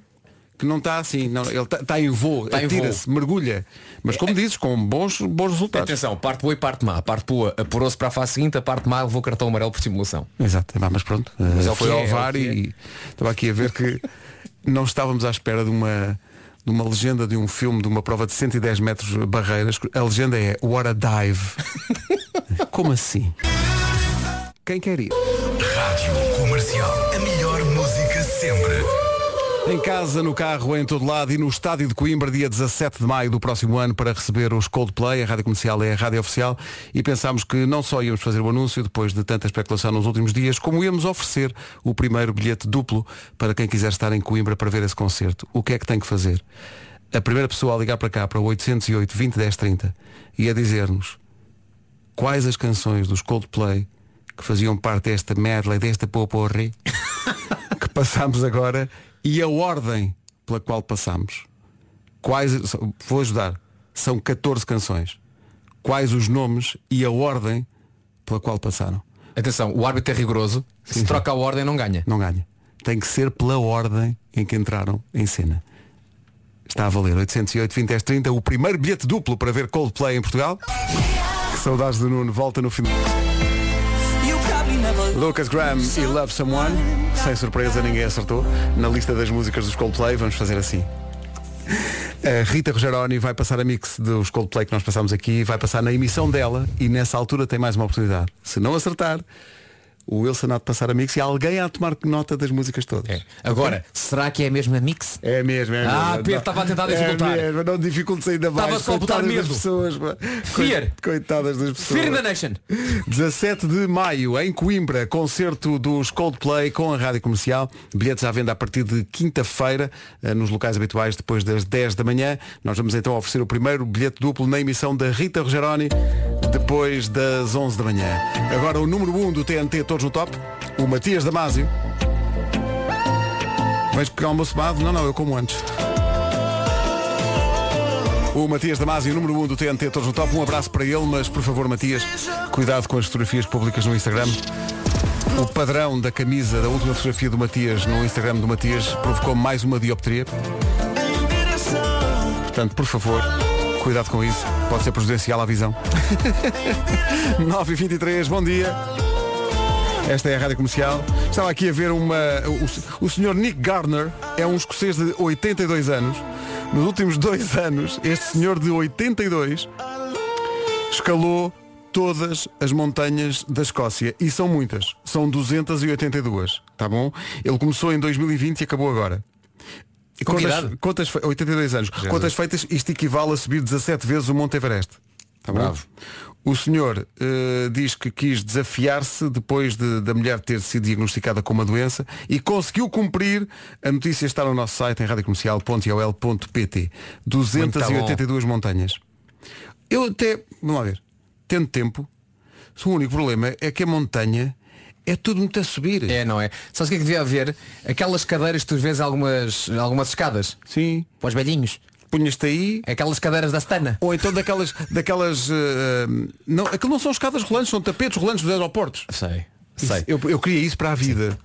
que não está assim. Não, ele está está em voo, Está em atira-se, mergulha. Mas como dizes, com bons, bons resultados. Atenção, parte boa e parte má. A parte boa apurou-se para a fase seguinte, a parte má levou cartão amarelo por simulação. Exato, mas pronto, Mas eh, é o foi é, ao é VAR que e estava aqui a ver que não estávamos à espera de uma, de uma legenda de um filme, de uma prova de 110 metros barreiras. A legenda é What a Dive. Como assim? Quem quer ir? Rádio Comercial. A melhor música sempre. Em casa, no carro, em todo lado e no estádio de Coimbra, dia 17 de maio do próximo ano, para receber os Coldplay. A rádio comercial é a rádio oficial e pensámos que não só íamos fazer o anúncio, depois de tanta especulação nos últimos dias, como íamos oferecer o primeiro bilhete duplo para quem quiser estar em Coimbra para ver esse concerto. O que é que tem que fazer? A primeira pessoa a ligar para cá, para o 808 20 10 30 e a dizer-nos quais as canções dos Coldplay que faziam parte desta medley, desta poporri que passámos agora e a ordem pela qual passamos. Quais, vou ajudar, são 14 canções. Quais os nomes e a ordem pela qual passaram. Atenção, o árbitro é rigoroso. Se troca a ordem, não ganha. Não ganha. Tem que ser pela ordem em que entraram em cena. Está a valer 808 20 10 30 o primeiro bilhete duplo para ver Coldplay em Portugal. Que saudades do Nuno, volta no final. Lucas Graham e Love Someone. Sem surpresa, ninguém acertou. Na lista das músicas dos Coldplay, vamos fazer assim. A Rita Rogeroni vai passar a mix dos Coldplay que nós passamos aqui, vai passar na emissão dela e nessa altura tem mais uma oportunidade. Se não acertar, o Wilson há de passar a mix e alguém há de tomar nota das músicas todas. É. Agora, será que é a mesma mix? É mesmo, é mesmo. Ah, Pedro, estava a tentar dificultar. É mesmo, não dificultes ainda mais. Estava só a botar Coitadas das medo. pessoas. Fear. Coitadas das pessoas. Fear the Nation. 17 de maio, em Coimbra, concerto dos Coldplay com a Rádio Comercial. Bilhetes à venda a partir de quinta-feira, eh, nos locais habituais, depois das 10 da manhã. Nós vamos então oferecer o primeiro bilhete duplo na emissão da Rita Rogeroni, depois das 11 da manhã. Agora o número 1 do TNT, todos no top, o Matias Damasio. Vais pegar o almoço tomado? Não, não, eu como antes. O Matias Damasio, número 1 do TNT, todos no top. Um abraço para ele, mas por favor, Matias, cuidado com as fotografias públicas no Instagram. O padrão da camisa da última fotografia do Matias no Instagram do Matias provocou mais uma dioptria. Portanto, por favor, cuidado com isso. Pode ser prejudicial à visão. 9 e 23 bom dia. Esta é a Rádio Comercial. Estava aqui a ver uma. O, o senhor Nick Gardner é um escocês de 82 anos. Nos últimos dois anos, este senhor de 82 escalou todas as montanhas da Escócia. E são muitas. São 282. Tá bom? Ele começou em 2020 e acabou agora. Com que Contas, contas fe- 82 anos. Contas feitas, isto equivale a subir 17 vezes o Monte Everest. Tá bom? Bravo. O senhor eh, diz que quis desafiar-se depois de- da mulher ter sido diagnosticada com uma doença e conseguiu cumprir. A notícia está no nosso site em radiocomercial.ol.pt. 282 montanhas. Eu até, vamos lá ver, tendo tempo, o único problema é que a montanha é tudo muito a subir. É, não é? Sabes o que é que devia haver? Aquelas cadeiras que tu vês algumas, algumas escadas. Sim. Para os velhinhos. Punhas-te aí. Aquelas cadeiras da Stana. Ou então daquelas. daquelas eh, não, aquilo não são escadas rolantes, são tapetes rolantes dos aeroportos. Sei. Isso, Sei. Eu, eu queria isso para a vida.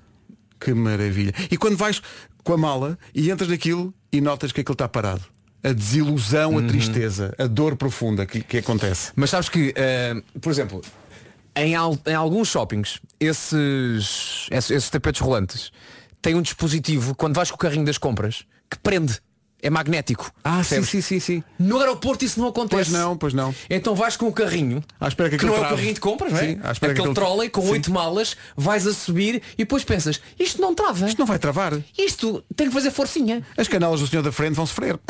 Que maravilha. E quando vais com a mala e entras naquilo e notas que aquilo está parado. A desilusão, Uhum. a tristeza, a dor profunda que, que acontece. Mas sabes que, eh, por exemplo, em, al- em alguns shoppings, esses, esses, esses tapetes rolantes têm um dispositivo, quando vais com o carrinho das compras, que prende. É magnético. Ah, sim, sim, sim, sim. No aeroporto isso não acontece. Pois não, pois não. Então vais com o carrinho, À espera que que não é o carrinho de compras, não é? Sim, à espera que Aquele aquilo- trolley com Sim. oito malas, vais a subir e depois pensas, isto não trava. Isto não vai travar. Isto tem que fazer forcinha. As canelas do senhor da frente vão sofrer.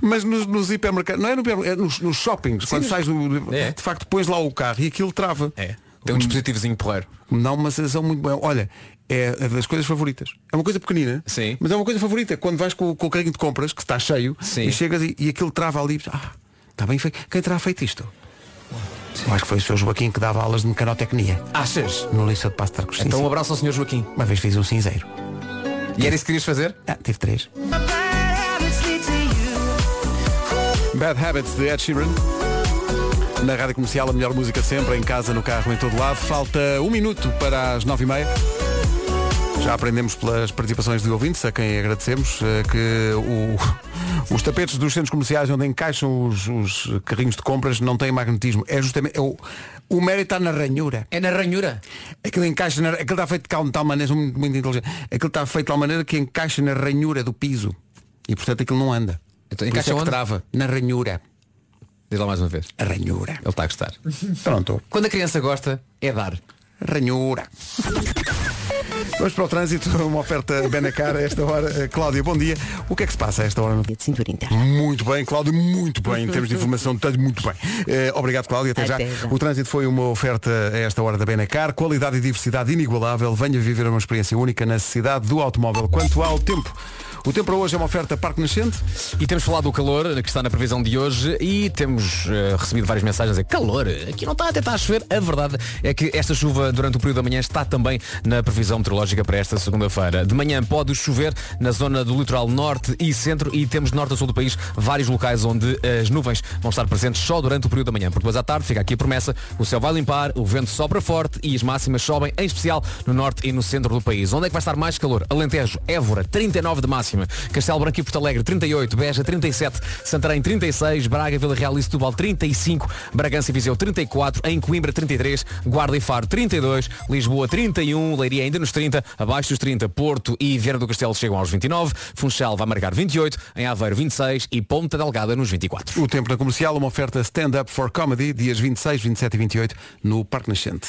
Mas nos, nos hipermercados, não é, no é nos, nos shoppings, quando sais do, É. de facto pões lá o carro e aquilo trava. É. Tem um dispositivozinho porreiro. Não uma sensação muito boa. Olha, é das coisas favoritas. É uma coisa pequenina, Sim. mas é uma coisa favorita. Quando vais com, com o carrinho de compras, que está cheio, Sim. e chegas e, e aquilo trava ali, ah, está bem feito. Quem terá feito isto? Eu acho que foi o Sr. Joaquim que dava aulas de mecanotecnia Achas? no Liceu de Passo de Arcos. Sim, Então um abraço ao Sr. Joaquim. Uma vez fiz um cinzeiro. E era isso que querias fazer? Ah, tive três. Bad Habits de Ed Sheeran. Na rádio comercial, a melhor música sempre, em casa, no carro, em todo lado. Falta um minuto para as nove e meia. Já aprendemos pelas participações de ouvintes, a quem agradecemos, eh, que o- os tapetes dos centros comerciais onde encaixam os, os carrinhos de compras não têm magnetismo. É justamente. é o, o mérito está na ranhura. É na ranhura. Aquilo encaixa na, aquilo está feito de tal- maneira, muito, muito inteligente. Aquilo está feito de tal maneira que encaixa na ranhura do piso. E portanto aquilo não anda. Então, encaixa é que onde? trava. Na ranhura. Diz lá mais uma vez. A ranhura. Ele está a gostar. Pronto. Quando a criança gosta, é dar. Ranhura. Vamos para o trânsito, uma oferta Benacar a esta hora. Eh, Cláudia, bom dia. O que é que se passa a esta hora? no- De cintura interna. Muito bem, Cláudio, muito bem. Em termos de informação, muito bem. Eh, obrigado, Cláudia. Até, já. Até já. O trânsito foi uma oferta a esta hora da Benacar. Qualidade e diversidade inigualável. Venha viver uma experiência única na cidade do automóvel. Quanto ao tempo, o tempo para hoje é uma oferta Parque Nascente. E temos falado do calor que está na previsão de hoje e temos eh, recebido várias mensagens a dizer calor, aqui não está a tentar chover. A verdade é que esta chuva durante o período da manhã está também na previsão meteorológica para esta segunda-feira. De manhã pode chover na zona do litoral norte e centro e temos norte a sul do país vários locais onde as nuvens vão estar presentes só durante o período da manhã. Porque depois à tarde fica aqui a promessa, o céu vai limpar, o vento sopra forte e as máximas sobem, em especial no norte e no centro do país. Onde é que vai estar mais calor? Alentejo, Évora, 39 de máxima. Castelo Branco e Porto Alegre, 38. Beja, 37. Santarém, 36. Braga, Vila Real e Setúbal, 35. Bragança e Viseu, 34. Em Coimbra, 33. Guarda e Faro, 32. Lisboa, 31. Leiria ainda nos 30. Abaixo dos 30. Porto e Viana do Castelo chegam aos 29. Funchal vai marcar 28. Em Aveiro, 26. E Ponta Delgada nos 24. O tempo na comercial, uma oferta Stand Up for Comedy, dias 26, 27 e 28, no Parque Nascente.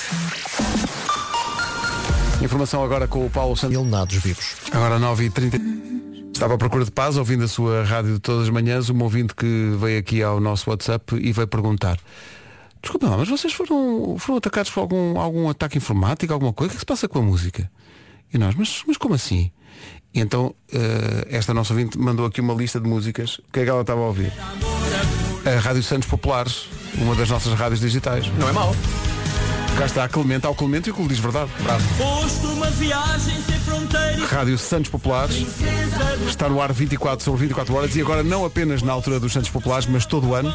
Informação agora com o Paulo Santos. Elenados vivos. Agora 9h30. Estava à procura de paz, ouvindo a sua rádio de todas as manhãs, um ouvinte que veio aqui ao nosso WhatsApp e veio perguntar. Desculpa mas vocês foram, foram atacados por algum, algum ataque informático, alguma coisa? O que é que se passa com a música? E nós, mas, mas como assim? E então, eh, esta nossa ouvinte mandou aqui uma lista de músicas. O que é que ela estava a ouvir? A Rádio Santos Populares, uma das nossas rádios digitais. Não é mau. Cá está a Clemente, ao Clemente e o que lhe diz verdade. Bravo. Foste uma viagem sem fronteiras. Rádio Santos Populares está no ar 24 sobre 24 horas e agora não apenas na altura dos Santos Populares, mas todo o ano.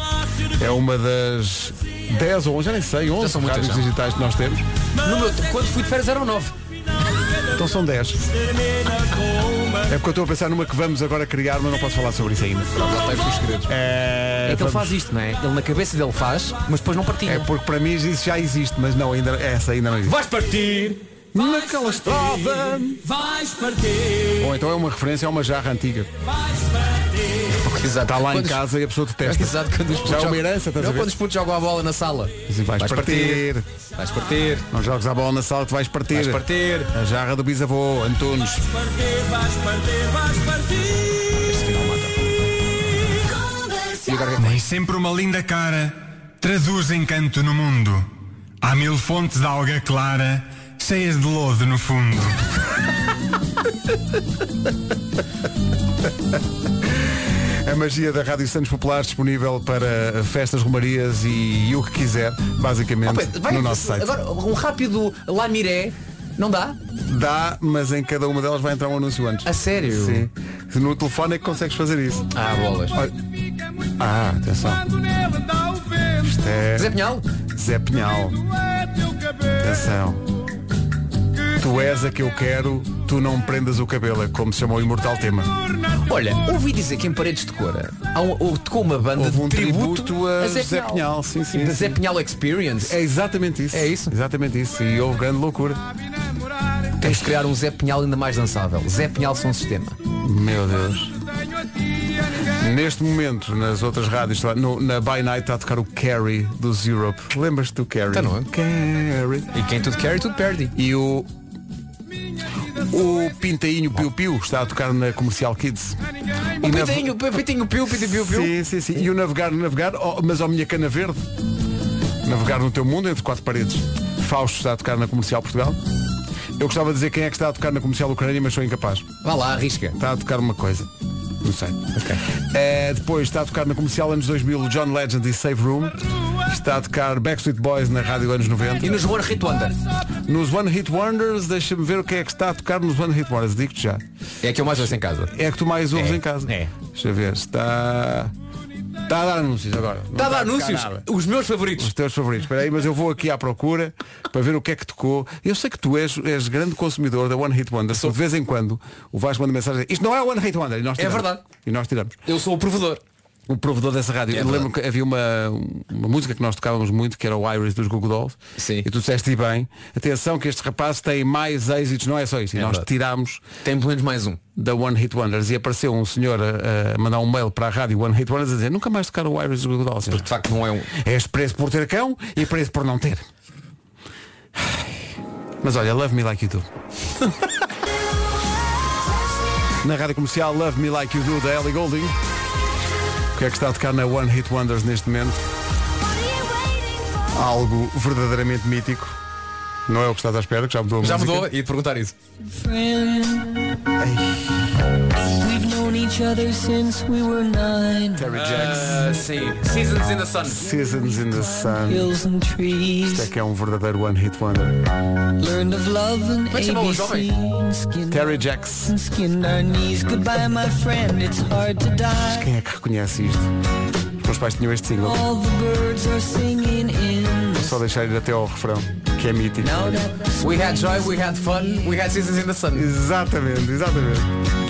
É uma das 10 ou 11, já nem sei, 11 são muitas, rádios digitais que nós temos. No meu, quando fui de férias eram 9. Então são 10. É porque eu estou a pensar numa que vamos agora criar, mas não posso falar sobre isso ainda. Lá tem os segredos. É, É que ele vamos- faz isto, não é? Ele na cabeça dele faz, mas depois não partilha. é porque para mim isso já existe, mas não, ainda, essa ainda não existe. Vais partir! Naquela estrada! Vais partir. Ou então é uma referência a uma jarra antiga. Exato. Está lá em Quando os- casa e a pessoa detesta. Exato, quando os putos Já é uma jogam- herança, estás Não, quando os putos jogam a bola na sala. Assim, vais, partir. Vais partir. Não jogues a bola na sala que vais partir. Vais partir. A jarra do bisavô, Antunes. Partir, vais partir, vais partir. E agora é Nem sempre uma linda cara traduz encanto no mundo. Há mil fontes de alga clara, cheias de lodo no fundo. A magia da Rádio Santos Populares disponível para festas, romarias e, o que quiser, basicamente, Oh, vai- no nosso site. Agora, um rápido Lamiré, não dá? Dá, mas em cada uma delas vai entrar um anúncio antes. A sério? Sim. No telefone é que consegues fazer isso. Ah, bolas. Olha. Ah, atenção. Isto é Zé Pinhal? Zé Pinhal. Atenção. Tu és a que eu quero, tu não prendas o cabelo, é como se chama o imortal tema. Olha, ouvi dizer que em Paredes de Cora há um, ou tocou uma banda Houve um de tributo, tributo a Zé Pinhal, sim, sim, Da. Zé Pinhal Experience. É exatamente isso. É isso? Exatamente isso. E houve grande loucura. Tens de criar um Zé Pinhal ainda mais dançável. Zé Pinhal Som Sistema. Meu Deus. Neste momento, nas outras rádios, no- na By Night está a tocar o Carrie dos Europe. Lembras-te do Carrie? Tá, não é? Carrie. E quem tudo quer, tudo perde. E o. O Pintainho Piu Piu está a tocar na Comercial Kids. O E na- Pitinho, o Pitinho Piu, Pitinho Piu Piu. Sim, sim, sim. E o Navegar, Navegar, oh, mas ao minha cana verde. Navegar no teu mundo entre quatro paredes. Fausto está a tocar na Comercial Portugal. Eu gostava de dizer quem é que está a tocar na Comercial Ucrânia, mas sou incapaz. Vá lá, arrisca. Está a tocar uma coisa. Não sei. Eh, depois está a tocar na comercial anos 2000 o John Legend e Save Room. Está a tocar Backstreet Boys na rádio anos 90. E nos One Hit Wonder. Nos One Hit Wonders, deixa-me ver o que é que está a tocar nos One Hit Wonders. Digo-te já. É que eu mais ouço em casa. É que tu mais ouves É, em casa. é. Deixa eu ver. Está. Está a dar anúncios agora. Não Está a dar anúncios. nada. Os meus favoritos. Os teus favoritos. Espera aí, mas eu vou aqui à procura para ver o que é que tocou. Eu sei que tu és, és grande consumidor da One Hit Wonder. Só de vez em quando o Vasco manda mensagem. Isto não é One Hit Wonder. E nós É verdade. E nós tiramos. Eu sou o provedor. O provedor dessa rádio. É eu lembro que havia uma, uma música que nós tocávamos muito, que era o Iris dos Google Dolls. Sim. E tu disseste e bem, atenção que este rapaz tem mais êxitos, não é só isto. E É nós verdade. tirámos Tem pelo menos mais um. da One Hit Wonders e apareceu um senhor a, a mandar um mail para a rádio One Hit Wonders a dizer nunca mais tocar o Iris dos Google Dolls. Porque de facto não é um. És preso por ter cão e preso por não ter. Mas olha, Love Me Like You Do. Na rádio comercial Love Me Like You Do da Ellie Goulding. O que é que está a tocar na One Hit Wonders neste momento? Algo verdadeiramente mítico. Não é o que estás à espera, que já mudou a Já música. mudou e de perguntar isso. Each other since we were nine. Terry Jacks. Ah, sim. Seasons in the Sun. Seasons in the Sun. Hills and Isto é trees. que é um verdadeiro One Hit Wonder. Learned of love and é? ABC. Terry Jacks. skinned our knees. Goodbye, my friend. It's hard to die. Quem é que reconhece isto? Os meus pais tinham este single. All the birds are singing in the Só deixar ir até ao refrão, que é mítico. We had joy, we had fun, we had seasons in the sun. Exatamente, exatamente.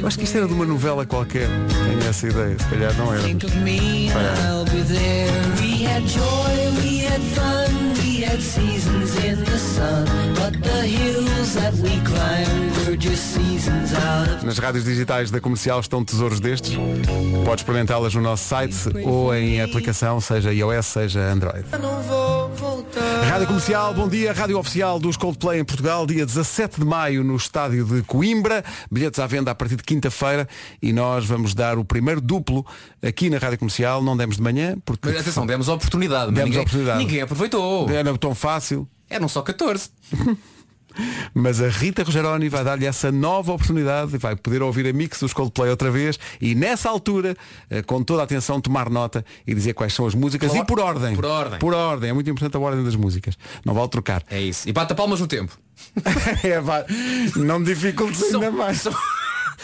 Eu acho que isto era de uma novela qualquer. Tenho essa ideia, se calhar não era. Think Nas rádios digitais da comercial estão tesouros destes. Podes experimentá-las no nosso site ou em aplicação, seja iOS, seja Android. Rádio Comercial, bom dia, Rádio Oficial dos Coldplay em Portugal, dia 17 de maio no estádio de Coimbra, bilhetes à venda a partir de quinta-feira e nós vamos dar o primeiro duplo aqui na Rádio Comercial, não demos de manhã, porque Mas atenção, demos a oportunidade. Demos a ninguém, oportunidade. ninguém aproveitou. era tão fácil. Eram só 14. Mas a Rita Rogeroni vai dar-lhe essa nova oportunidade e vai poder ouvir a mix dos Coldplay outra vez e nessa altura, eh, com toda a atenção, tomar nota e dizer quais são as músicas Por- e por ordem. por ordem. Por ordem. É muito importante a ordem das músicas. Não vale trocar. É isso. E bata palmas no tempo. É. Não dificultes ainda mais. são,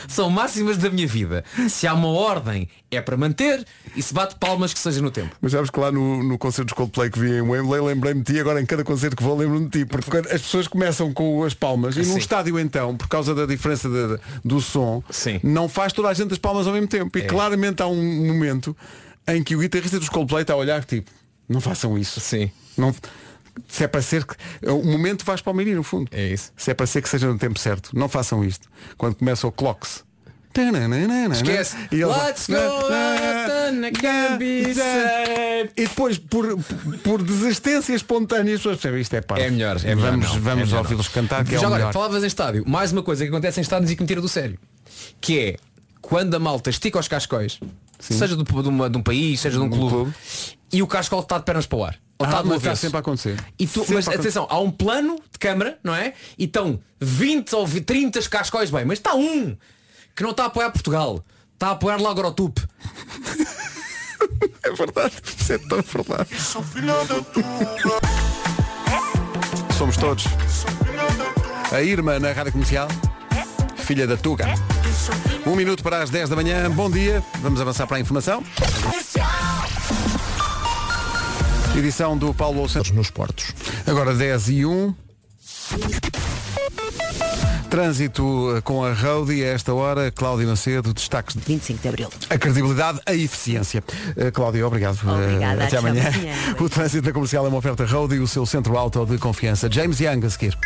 são máximas da minha vida. Se há uma ordem, é para manter e se bate palmas que seja no tempo. Mas sabes que lá no, no concerto dos Coldplay que vi em Wembley lembrei-me de ti, agora em cada concerto que vou lembro-me de ti, porque as pessoas começam com as palmas e num Sim. estádio então, por causa da diferença de- de- do som, Sim. não faz toda a gente as palmas ao mesmo tempo. E É. claramente há um momento em que o guitarrista dos Coldplay está a olhar tipo, não façam isso. Sim. Não, se é para ser que. O momento vais para o menino, no fundo. É isso. Se é para ser que seja no tempo certo. Não façam isto. Quando começa o clocks. Esquece. E ele- Let's go. E depois, por, por desistência espontânea, as pessoas percebem isto é pá. É melhor, é melhor Vamos, não. vamos É ouvi-los cantar, que é agora, melhor. falavas em estádio, mais uma coisa que acontece em estádios e que me tira do sério. Que é quando a malta estica os cascóis seja do- de, uma- de um país, seja de um clube, clube. e o cascol está de pernas para o ar. Ou Ah, mas está sempre a acontecer. E tu, Sempre mas a acontecer. atenção, há um plano de câmara, não é? E estão 20 ou 30 cascóis bem, mas está um que não está a apoiar Portugal, está a apoiar Lagrotup. É verdade, isso é tão verdade. Somos todos. A Irma na Rádio Comercial, filha da Tuga. Um minuto para as 10 da manhã, bom dia. Vamos avançar para a informação. Edição do Paulo Santos nos Portos. Agora 10 e 1. Trânsito eh, com a Roadie a esta hora, Cláudio Macedo, destaques de 25 de Abril. a credibilidade, a eficiência. Uh, Cláudio, obrigado. Uh, Obrigada, até até amanhã. amanhã. O trânsito na comercial é uma oferta Road e o seu centro auto de confiança. James Young a seguir.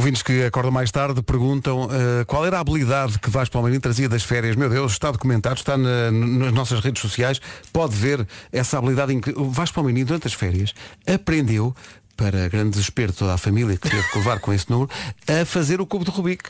Ouvintes que acordam mais tarde perguntam uh, qual era a habilidade que Vasco Palmeirinho trazia das férias. Meu Deus, está documentado, está na- nas nossas redes sociais. Pode ver essa habilidade incrível. O Vasco Palmeirinho, durante as férias, aprendeu, para grande desespero de toda a família que teve que levar com esse número, a fazer o cubo de Rubik.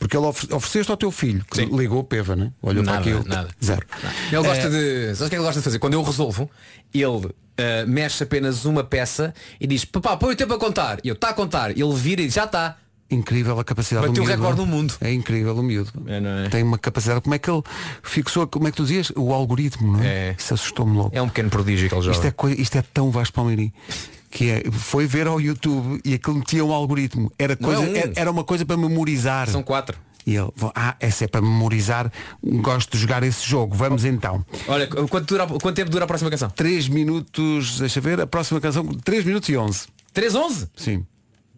Porque ele ofe- ofereceste ao teu filho, que Sim. ligou peva, né? Olhou Nada, para aquilo. nada. Zero. Ele gosta Eh, de. Sabe o que é que ele gosta de fazer? Quando eu resolvo, ele eh, mexe apenas uma peça e diz, papá, põe o tempo a contar. E eu está a contar. Ele vira e diz, já está. Incrível a capacidade Bateu do miúdo. recorde do mundo. É incrível o miúdo. É, não é? Tem uma capacidade. Como é que ele fixou, como é que tu dizias? O algoritmo, não é? É. Isso assustou-me logo. É um pequeno prodígio que ele joga. Isto é, coi- isto é tão Vasco Palmeirim. Que é, foi ver ao YouTube e aquilo metia um algoritmo. Era, é coisa, um. era, era uma coisa para memorizar. São quatro. E ele, ah, essa é para memorizar, gosto de jogar esse jogo. Vamos então. Olha, quanto, dura, quanto tempo dura a próxima canção? 3 minutos, deixa ver, a próxima canção, 3 minutos e 11. 3, 11? Sim.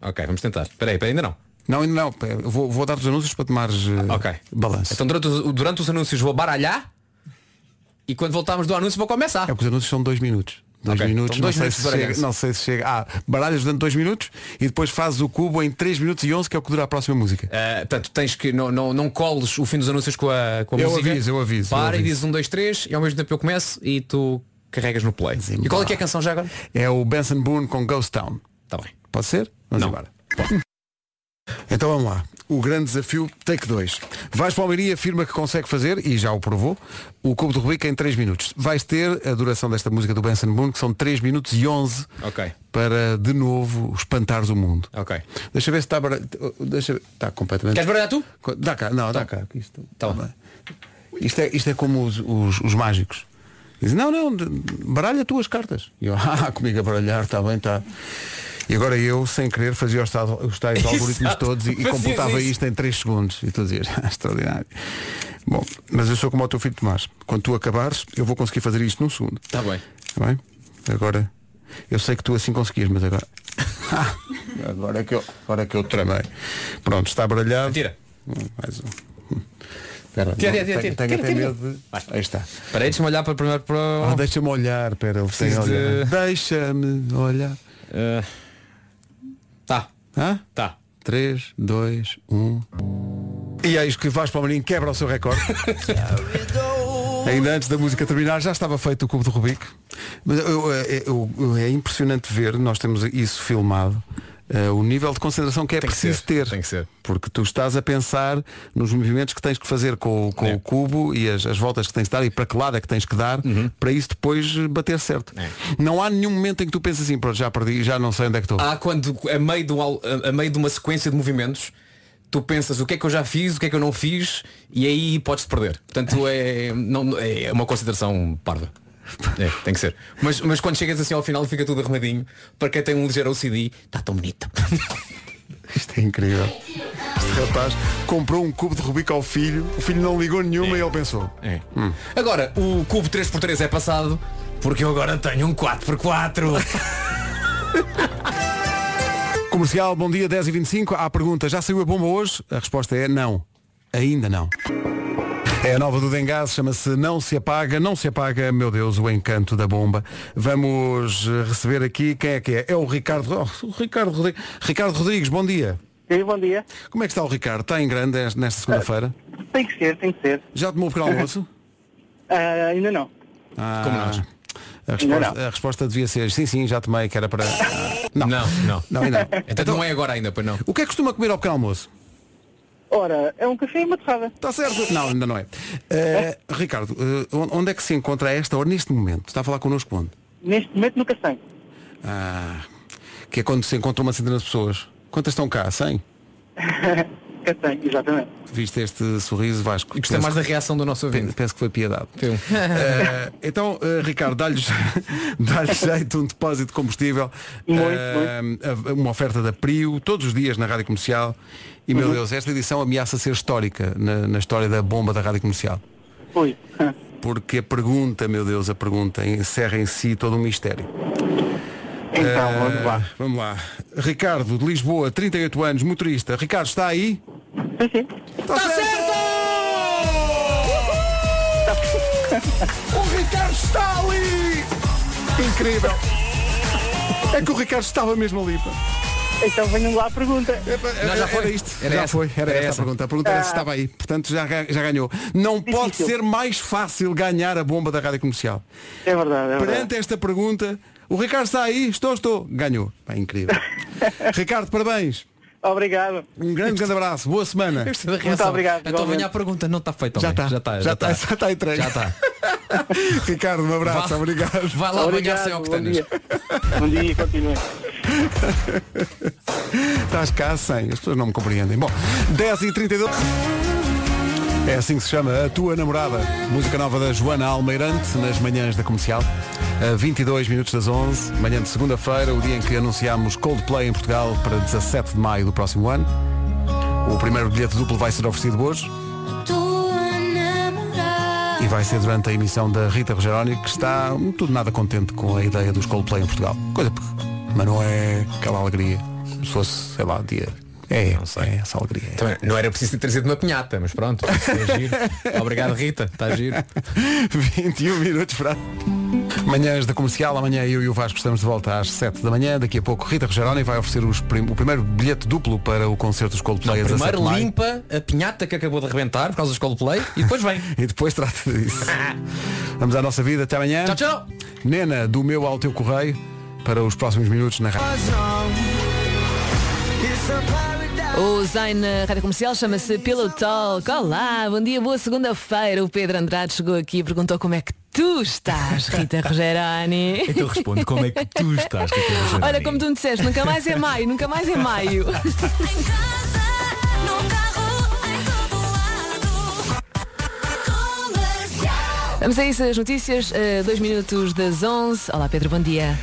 Ok, vamos tentar. Espera aí, espera aí, ainda não. Não, ainda não. Eu Vou, vou dar os anúncios para tomares eh, Ok. balanço. Então durante, os- durante os anúncios vou baralhar e quando voltarmos do anúncio vou começar. É porque os anúncios são dois minutos. Dois Ok, minutos, então dois não, minutos sei se chega, não sei se chega. Ah, baralhas durante dois minutos e depois fazes o cubo em 3 minutos e 11, que é o que dura a próxima música. Uh, portanto, tens que não, não, não coles o fim dos anúncios com a, com a Eu música. aviso, eu aviso, Para eu e aviso. dizes um, dois, três e ao mesmo tempo eu começo e tu carregas no play. E qual é que é a canção já agora? É o Benson Boone com Ghost Town. Tá bem. Pode ser? Vamos Não. embora. Então vamos lá. O grande desafio, take 2. Vais para o Almeria, afirma que consegue fazer, e já o provou, o cubo de Rubik em 3 minutos. Vais ter a duração desta música do Benson Boone, que são 3 minutos e 11 Ok. para, de novo, espantares o mundo. Ok. Deixa ver se está... bara- Deixa ver. Está completamente... Queres baralhar tu? Dá cá, não, dá cá. que Isto, Tá tá isto, é, isto é como os, os, os mágicos. Dizem, não, não, de- baralha tu as cartas. E eu, ah, comigo a baralhar, está bem, está. E agora eu, sem querer, fazia os tais, os tais algoritmos todos e, e computava isto em 3 segundos. E tu dizias, "Ah, extraordinário. Bom, mas eu sou como o teu filho Tomás. Quando tu acabares, eu vou conseguir fazer isto num segundo. Tá bem. Está bem? Agora, eu sei que tu assim conseguias, mas agora. Ah, agora é que eu, agora é que eu tramei. Pronto, está baralhado. Tira. Hum, Mais um. Hum. Espera, Tira, não, tira, tira, tenho, até medo de. Aí está. Espera aí, deixa-me olhar para primeiro para. Ah, deixa-me olhar, espera, de- Deixa-me olhar. Uh, Tá. Hã? Tá. 3, 2, 1. E eis que Vasco Palmeirinho quebra o seu recorde. Ainda antes da música terminar já estava feito o cubo de Rubik. Mas eu- eu- eu- é impressionante ver, nós temos isso filmado, eh, o nível de concentração que é Tem que preciso ser, ter. tem que ser. Porque tu estás a pensar nos movimentos que tens que fazer com, o- com É. o cubo e as, as voltas que tens de dar e para que lado é que tens que dar para isso depois bater certo. É. Não há nenhum momento em que tu pensas assim, pronto, já perdi, já não sei onde é que estou. Há quando a meio, de al- a- a meio de uma sequência de movimentos tu pensas o que é que eu já fiz, o que é que eu não fiz e aí podes perder. Portanto é, não, é uma consideração parva. É, tem que ser. Mas, mas quando chegas assim ao final fica tudo arrumadinho. Para quem tem um ligeiro OCD, está tão bonito. Isto é incrível. Este rapaz comprou um cubo de Rubik ao filho, o filho não ligou nenhuma e ele pensou. É. Agora, o cubo 3x3 é passado porque eu agora tenho um 4x4. Comercial, bom dia, 10 e 25 À pergunta, já saiu a bomba hoje? A resposta é não. Ainda não. É a nova do Dengás, chama-se Não Se Apaga, Não Se Apaga, meu Deus, o encanto da bomba. Vamos receber aqui, quem é que é? É o Ricardo, oh, o Ricardo, Rodrigues. Ricardo Rodrigues, bom dia. Sim, bom dia. Como é que está o Ricardo? Está em grande nesta segunda-feira? Tem que ser, tem que ser. Já tomou o pequeno almoço? Ah, ainda não. Ah, Como nós. A resposta, a resposta devia ser sim, sim, já tomei, que era para. Não, não. Não, não. Então não é agora ainda, pois não. O que é que costuma comer ao pequeno almoço? Ora, é um café e uma torrada. Está certo. Não, ainda não é. Eh, Ricardo, eh, onde é que se encontra a esta hora, neste momento? Está a falar connosco onde? Neste momento no Castanho. Ah, que é quando se encontra uma centena de pessoas. Quantas estão cá? 100? Exatamente. Viste este sorriso, Vasco? E gostei mais da reação do nosso ouvinte. Penso que foi piedade. Eh, então, eh, Ricardo, dá-lhe dá jeito um depósito de combustível, Muito, eh, uma oferta da Prio, todos os dias na Rádio Comercial. E, meu Uhum. Deus, esta edição ameaça ser histórica na, na história da bomba da Rádio Comercial. Ui. Porque a pergunta, meu Deus, a pergunta encerra em si todo um mistério. Então, Eh, vamos lá. Vamos lá. Ricardo, de Lisboa, 38 anos, motorista. Ricardo, está aí? Sim, sim. Está certo! O Ricardo está ali! Incrível! É que o Ricardo estava mesmo ali. pá. Então venham lá a pergunta. Não, já foi. Era isto. Era já essa. foi. Era, Era essa a essa. pergunta. A pergunta era se estava aí. Portanto, já, já ganhou. Não pode Difícil. ser mais fácil ganhar a bomba da rádio comercial. É verdade, é verdade. Perante esta pergunta, o Ricardo está aí? Estou, estou. Ganhou. Pá, incrível. Ricardo, parabéns. Obrigado. Um grande, grande abraço. Boa semana. Muito obrigado. Então igualmente. venha à pergunta, não está feito. Já está. Já está. Já está. Já está entregue. Já está. Ricardo, um abraço. Vá. Obrigado. Vai lá Obrigado, banhar sem bom octanas. dia. Bom dia, continue. Estás cá sem. As pessoas não me compreendem. Bom, 10 e 32 É assim que se chama A Tua Namorada. Música nova da Joana Almeirante nas manhãs da comercial. A 22 minutos das 11, manhã de segunda-feira, o dia em que anunciámos Coldplay em Portugal para 17 de maio do próximo ano. O primeiro bilhete duplo vai ser oferecido hoje e vai ser durante a emissão da Rita Rogeroni, que está tudo nada contente com a ideia dos Coldplay em Portugal. Coisa mas não é aquela alegria. Se fosse, sei lá, dia. É, não sei, é essa alegria. Também não era preciso ter trazido uma pinhata, mas pronto. é giro. Obrigado, Rita. Está giro. 21 minutos para. Manhãs da comercial, amanhã eu e o Vasco estamos de volta às 7 da manhã. Daqui a pouco Rita Rogeroni vai oferecer os prim- o primeiro bilhete duplo para o concerto dos Coldplay 17 Primeiro limpa a pinhata que acabou de arrebentar por causa dos Coldplay e depois vem. E depois trata disso. Vamos à nossa vida, até amanhã. Tchau, tchau. Nena, do meu ao teu correio, para os próximos minutos na rádio. O Zain na Rádio Comercial chama-se Pillow Talk. Olá, bom dia, boa segunda-feira. O Pedro Andrade chegou aqui e perguntou como é que tu estás, Rita Rogeroni. Então responde como é que tu estás, Rita Rogeroni? Olha, como tu me disseste, nunca mais é maio, nunca mais é maio. Vamos a isso, as notícias, eh, dois minutos das 11. Olá, Pedro, bom dia.